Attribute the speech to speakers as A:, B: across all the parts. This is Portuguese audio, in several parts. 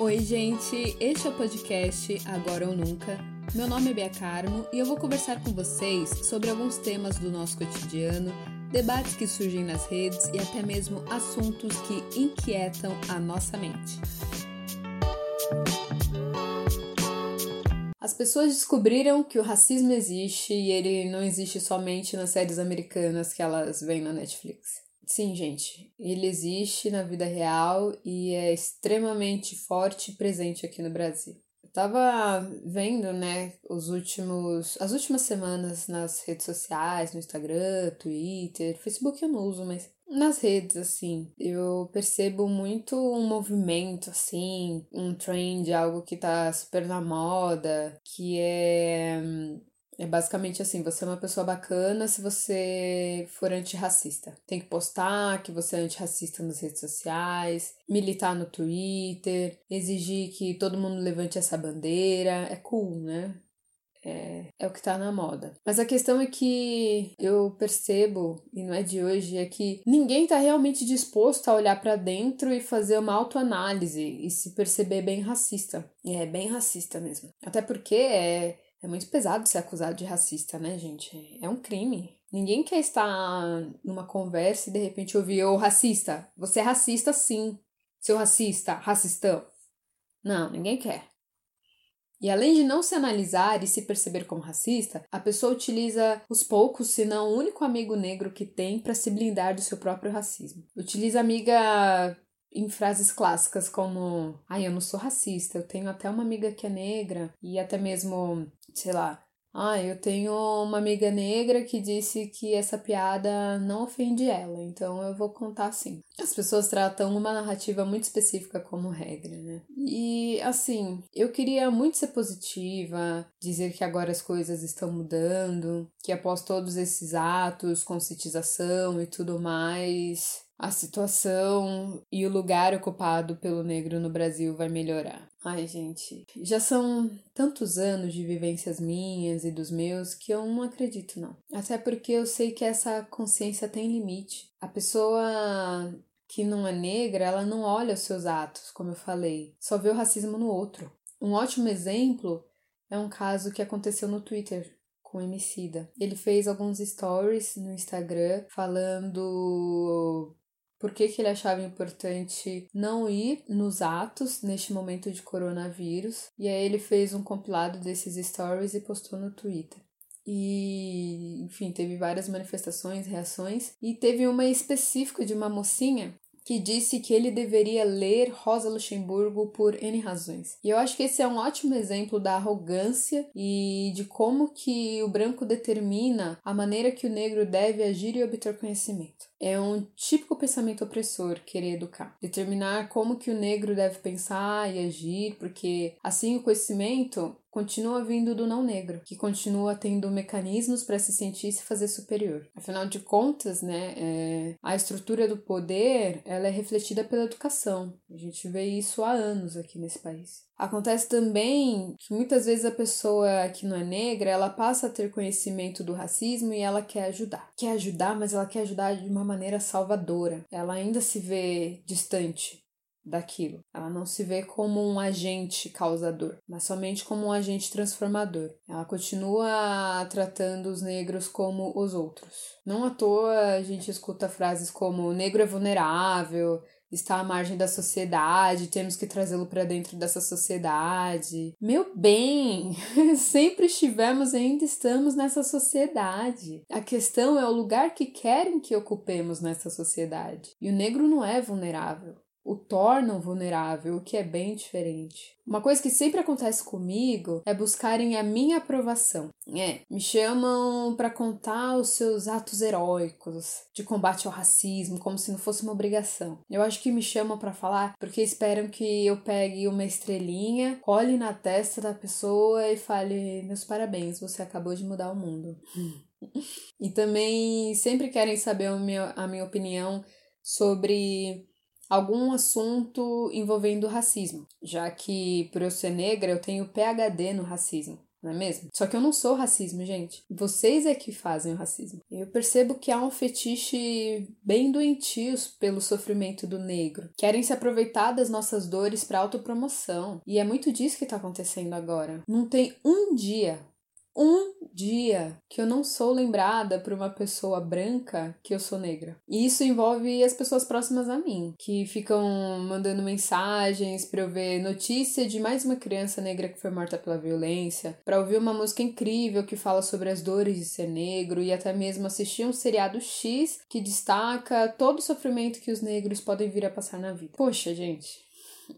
A: Oi, gente! Este é o podcast Agora ou Nunca. Meu nome é Bia Carmo e eu vou conversar com vocês sobre alguns temas do nosso cotidiano, debates que surgem nas redes e até mesmo assuntos que inquietam a nossa mente. As pessoas descobriram que o racismo existe e ele não existe somente nas séries americanas que elas veem na Netflix. Sim, gente, ele existe na vida real e é extremamente forte e presente aqui no Brasil. Eu tava vendo, né, os últimos, as últimas semanas nas redes sociais, no Instagram, Twitter, Facebook eu não uso, mas nas redes, assim, eu percebo muito um movimento, assim, um trend, algo que tá super na moda, que é é basicamente assim, você é uma pessoa bacana se você for antirracista. Tem que postar que você é antirracista nas redes sociais, militar no Twitter, exigir que todo mundo levante essa bandeira. É cool, né? É, é o que tá na moda. Mas a questão é que eu percebo, e não é de hoje, é que ninguém tá realmente disposto a olhar para dentro e fazer uma autoanálise e se perceber bem racista. E é bem racista mesmo. Até porque é é muito pesado ser acusado de racista, né, gente? É um crime. Ninguém quer estar numa conversa e de repente ouvir, ô racista, você é racista sim, seu racista, racistão. Não, ninguém quer. E além de não se analisar e se perceber como racista, a pessoa utiliza os poucos, se não o único amigo negro que tem para se blindar do seu próprio racismo. Utiliza amiga em frases clássicas como ai, eu não sou racista, eu tenho até uma amiga que é negra, e até mesmo, sei lá, ah, eu tenho uma amiga negra que disse que essa piada não ofende ela, então eu vou contar assim. As pessoas tratam uma narrativa muito específica como regra, né? E assim, eu queria muito ser positiva, dizer que agora as coisas estão mudando, que após todos esses atos, conscientização e tudo mais, a situação e o lugar ocupado pelo negro no Brasil vai melhorar. Ai, gente, já são tantos anos de vivências minhas e dos meus que eu não acredito, não. Até porque eu sei que essa consciência tem limite. A pessoa que não é negra, ela não olha os seus atos, como eu falei, só vê o racismo no outro. Um ótimo exemplo é um caso que aconteceu no Twitter com o Emicida. Ele fez alguns stories no Instagram falando por que, que ele achava importante não ir nos atos neste momento de coronavírus. E aí ele fez um compilado desses stories e postou no Twitter. E, enfim, teve várias manifestações, reações, e teve uma específica de uma mocinha que disse que ele deveria ler Rosa Luxemburgo por N razões. E eu acho que esse é um ótimo exemplo da arrogância e de como que o branco determina a maneira que o negro deve agir e obter conhecimento. É um típico pensamento opressor querer educar, determinar como que o negro deve pensar e agir, porque assim o conhecimento continua vindo do não negro, que continua tendo mecanismos para se sentir e se fazer superior. Afinal de contas, né, é, a estrutura do poder ela é refletida pela educação. A gente vê isso há anos aqui nesse país. Acontece também que muitas vezes a pessoa que não é negra, ela passa a ter conhecimento do racismo e ela quer ajudar. Quer ajudar, mas ela quer ajudar de uma maneira salvadora. Ela ainda se vê distante daquilo. Ela não se vê como um agente causador, mas somente como um agente transformador. Ela continua tratando os negros como os outros. Não à toa a gente escuta frases como o negro é vulnerável, está à margem da sociedade, temos que trazê-lo para dentro dessa sociedade. Meu bem, sempre estivemos e ainda estamos nessa sociedade. A questão é o lugar que querem que ocupemos nessa sociedade. E o negro não é vulnerável o tornam vulnerável, o que é bem diferente. Uma coisa que sempre acontece comigo é buscarem a minha aprovação. É, me chamam para contar os seus atos heróicos de combate ao racismo, como se não fosse uma obrigação. Eu acho que me chamam para falar porque esperam que eu pegue uma estrelinha, cole na testa da pessoa e fale: "Meus parabéns, você acabou de mudar o mundo". e também sempre querem saber a minha, a minha opinião sobre algum assunto envolvendo racismo, já que por eu ser negra eu tenho PhD no racismo. não é mesmo? Só que eu não sou racismo, gente. Vocês é que fazem o racismo. Eu percebo que há um fetiche bem doentio pelo sofrimento do negro. Querem se aproveitar das nossas dores para autopromoção. E é muito disso que tá acontecendo agora. Não tem um dia um dia que eu não sou lembrada por uma pessoa branca que eu sou negra. E isso envolve as pessoas próximas a mim, que ficam mandando mensagens para eu ver notícia de mais uma criança negra que foi morta pela violência, para ouvir uma música incrível que fala sobre as dores de ser negro e até mesmo assistir um seriado X que destaca todo o sofrimento que os negros podem vir a passar na vida. Poxa, gente,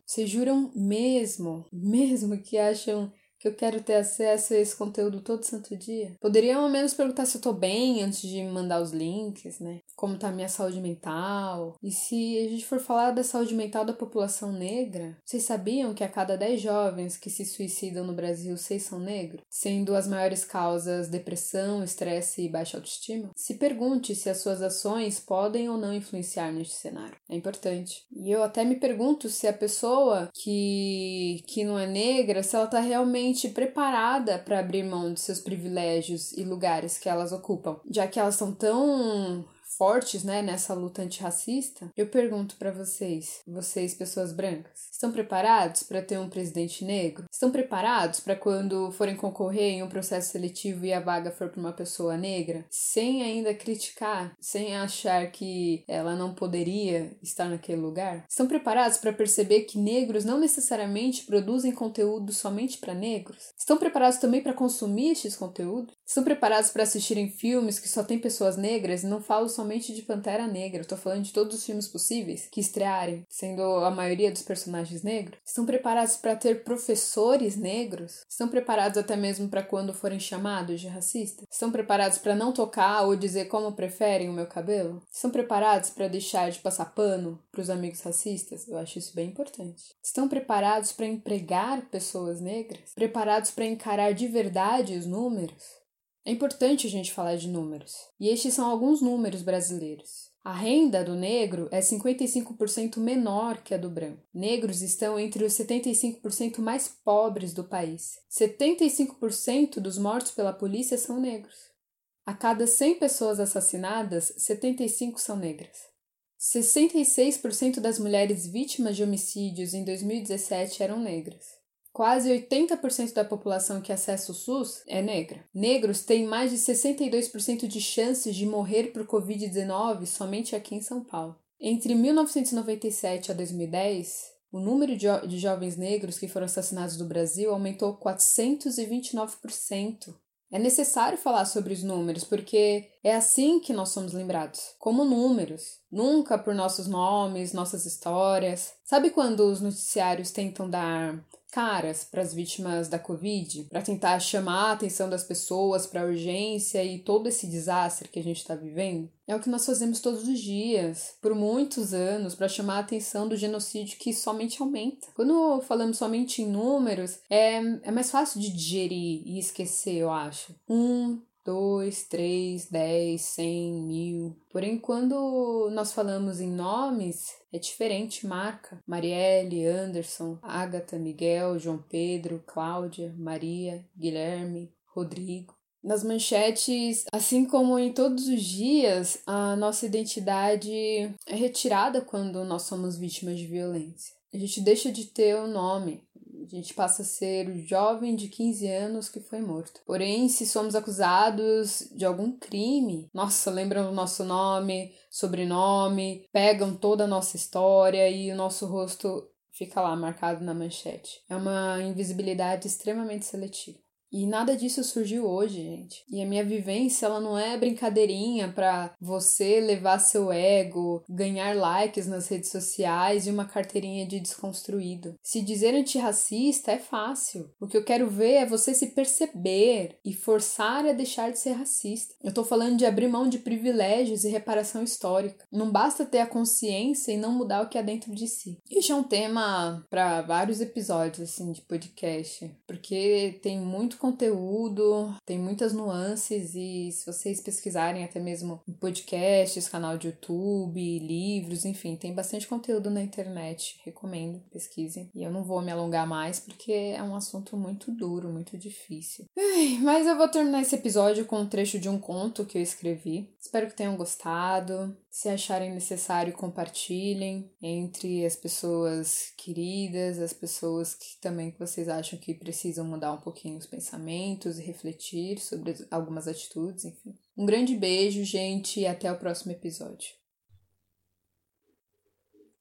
A: vocês juram mesmo, mesmo que acham que eu quero ter acesso a esse conteúdo todo santo dia. Poderia ao menos perguntar se eu tô bem antes de mandar os links, né? Como tá a minha saúde mental. E se a gente for falar da saúde mental da população negra, vocês sabiam que a cada 10 jovens que se suicidam no Brasil, 6 são negros? Sendo as maiores causas depressão, estresse e baixa autoestima? Se pergunte se as suas ações podem ou não influenciar neste cenário. É importante. E eu até me pergunto se a pessoa que, que não é negra, se ela tá realmente preparada para abrir mão de seus privilégios e lugares que elas ocupam, já que elas são tão fortes, né, nessa luta antirracista, eu pergunto para vocês, vocês pessoas brancas, estão preparados para ter um presidente negro? Estão preparados para quando forem concorrer em um processo seletivo e a vaga for para uma pessoa negra, sem ainda criticar, sem achar que ela não poderia estar naquele lugar? Estão preparados para perceber que negros não necessariamente produzem conteúdo somente para negros? Estão preparados também para consumir estes conteúdos? Estão preparados para assistirem filmes que só tem pessoas negras e não falo somente de Pantera Negra, eu tô falando de todos os filmes possíveis que estrearem, sendo a maioria dos personagens negros? Estão preparados para ter professores negros? Estão preparados até mesmo para quando forem chamados de racista? Estão preparados para não tocar ou dizer como preferem o meu cabelo? Estão preparados para deixar de passar pano para os amigos racistas? Eu acho isso bem importante. Estão preparados para empregar pessoas negras? Preparados para encarar de verdade os números? É importante a gente falar de números, e estes são alguns números brasileiros. A renda do negro é 55% menor que a do branco. Negros estão entre os 75% mais pobres do país. 75% dos mortos pela polícia são negros. A cada 100 pessoas assassinadas, 75 são negras. 66% das mulheres vítimas de homicídios em 2017 eram negras. Quase 80% da população que acessa o SUS é negra. Negros têm mais de 62% de chances de morrer por Covid-19 somente aqui em São Paulo. Entre 1997 a 2010, o número de, jo de jovens negros que foram assassinados no Brasil aumentou 429%. É necessário falar sobre os números, porque é assim que nós somos lembrados, como números, nunca por nossos nomes, nossas histórias. Sabe quando os noticiários tentam dar caras para as vítimas da Covid, para tentar chamar a atenção das pessoas para a urgência e todo esse desastre que a gente está vivendo. É o que nós fazemos todos os dias, por muitos anos, para chamar a atenção do genocídio que somente aumenta. Quando falamos somente em números, é, é mais fácil de digerir e esquecer, eu acho. Um, dois, três, dez, cem, mil. Porém, quando nós falamos em nomes, é diferente marca. Marielle, Anderson, Agatha, Miguel, João Pedro, Cláudia, Maria, Guilherme, Rodrigo. Nas manchetes, assim como em todos os dias, a nossa identidade é retirada quando nós somos vítimas de violência. A gente deixa de ter o nome, a gente passa a ser o jovem de 15 anos que foi morto. Porém, se somos acusados de algum crime, nossa, lembram o nosso nome, sobrenome, pegam toda a nossa história e o nosso rosto fica lá marcado na manchete. É uma invisibilidade extremamente seletiva. E nada disso surgiu hoje, gente. E a minha vivência, ela não é brincadeirinha para você levar seu ego, ganhar likes nas redes sociais e uma carteirinha de desconstruído. Se dizer antirracista é fácil. O que eu quero ver é você se perceber e forçar a deixar de ser racista. Eu tô falando de abrir mão de privilégios e reparação histórica. Não basta ter a consciência e não mudar o que há dentro de si. Isso é um tema para vários episódios assim de podcast, porque tem muito conteúdo, tem muitas nuances e se vocês pesquisarem até mesmo podcasts, canal de YouTube, livros, enfim, tem bastante conteúdo na internet. Recomendo, pesquisem. E eu não vou me alongar mais porque é um assunto muito duro, muito difícil. Ai, mas eu vou terminar esse episódio com um trecho de um conto que eu escrevi. Espero que tenham gostado. Se acharem necessário, compartilhem entre as pessoas queridas, as pessoas que também que vocês acham que precisam mudar um pouquinho os pensamentos e refletir sobre algumas atitudes, enfim. Um grande beijo, gente, e até o próximo episódio.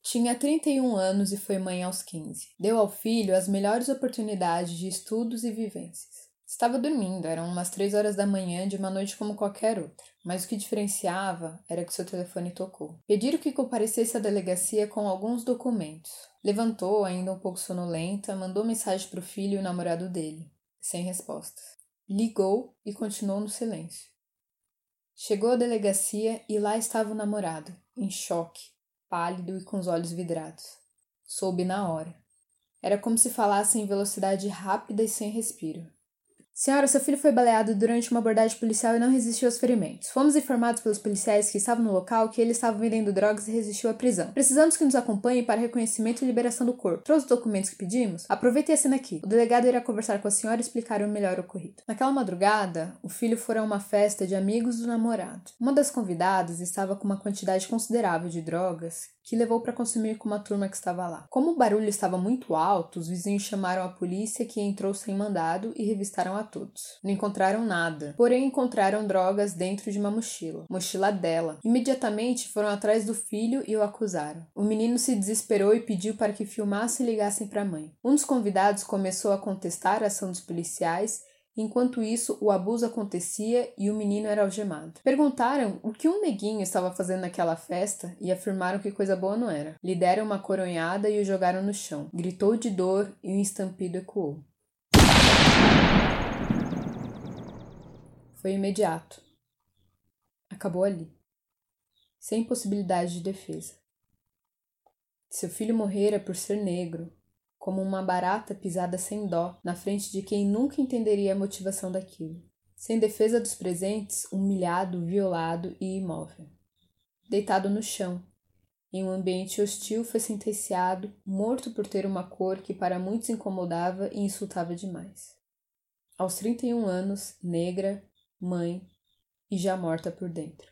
A: Tinha 31 anos e foi mãe aos 15. Deu ao filho as melhores oportunidades de estudos e vivências. Estava dormindo, eram umas três horas da manhã de uma noite como qualquer outra. Mas o que diferenciava era que seu telefone tocou. Pediram que comparecesse à delegacia com alguns documentos. Levantou, ainda um pouco sonolenta, mandou mensagem para o filho e o namorado dele, sem respostas. Ligou e continuou no silêncio. Chegou à delegacia e lá estava o namorado, em choque, pálido e com os olhos vidrados. Soube na hora. Era como se falasse em velocidade rápida e sem respiro. Senhora, seu filho foi baleado durante uma abordagem policial e não resistiu aos ferimentos. Fomos informados pelos policiais que estavam no local que ele estava vendendo drogas e resistiu à prisão. Precisamos que nos acompanhe para reconhecimento e liberação do corpo. Trouxe os documentos que pedimos? Aproveite a cena aqui. O delegado irá conversar com a senhora e explicar o melhor ocorrido. Naquela madrugada, o filho foi a uma festa de amigos do namorado. Uma das convidadas estava com uma quantidade considerável de drogas que levou para consumir com uma turma que estava lá. Como o barulho estava muito alto, os vizinhos chamaram a polícia que entrou sem mandado e revistaram a todos. Não encontraram nada, porém encontraram drogas dentro de uma mochila, mochila dela. Imediatamente foram atrás do filho e o acusaram. O menino se desesperou e pediu para que filmassem e ligassem para a mãe. Um dos convidados começou a contestar a ação dos policiais Enquanto isso, o abuso acontecia e o menino era algemado. Perguntaram o que um neguinho estava fazendo naquela festa e afirmaram que coisa boa não era. Lhe deram uma coronhada e o jogaram no chão. Gritou de dor e um estampido ecoou. Foi imediato. Acabou ali. Sem possibilidade de defesa. Seu filho morrera por ser negro, como uma barata pisada sem dó na frente de quem nunca entenderia a motivação daquilo. Sem defesa dos presentes, humilhado, violado e imóvel. Deitado no chão, em um ambiente hostil, foi sentenciado, morto por ter uma cor que para muitos incomodava e insultava demais. Aos 31 anos, negra, mãe e já morta por dentro.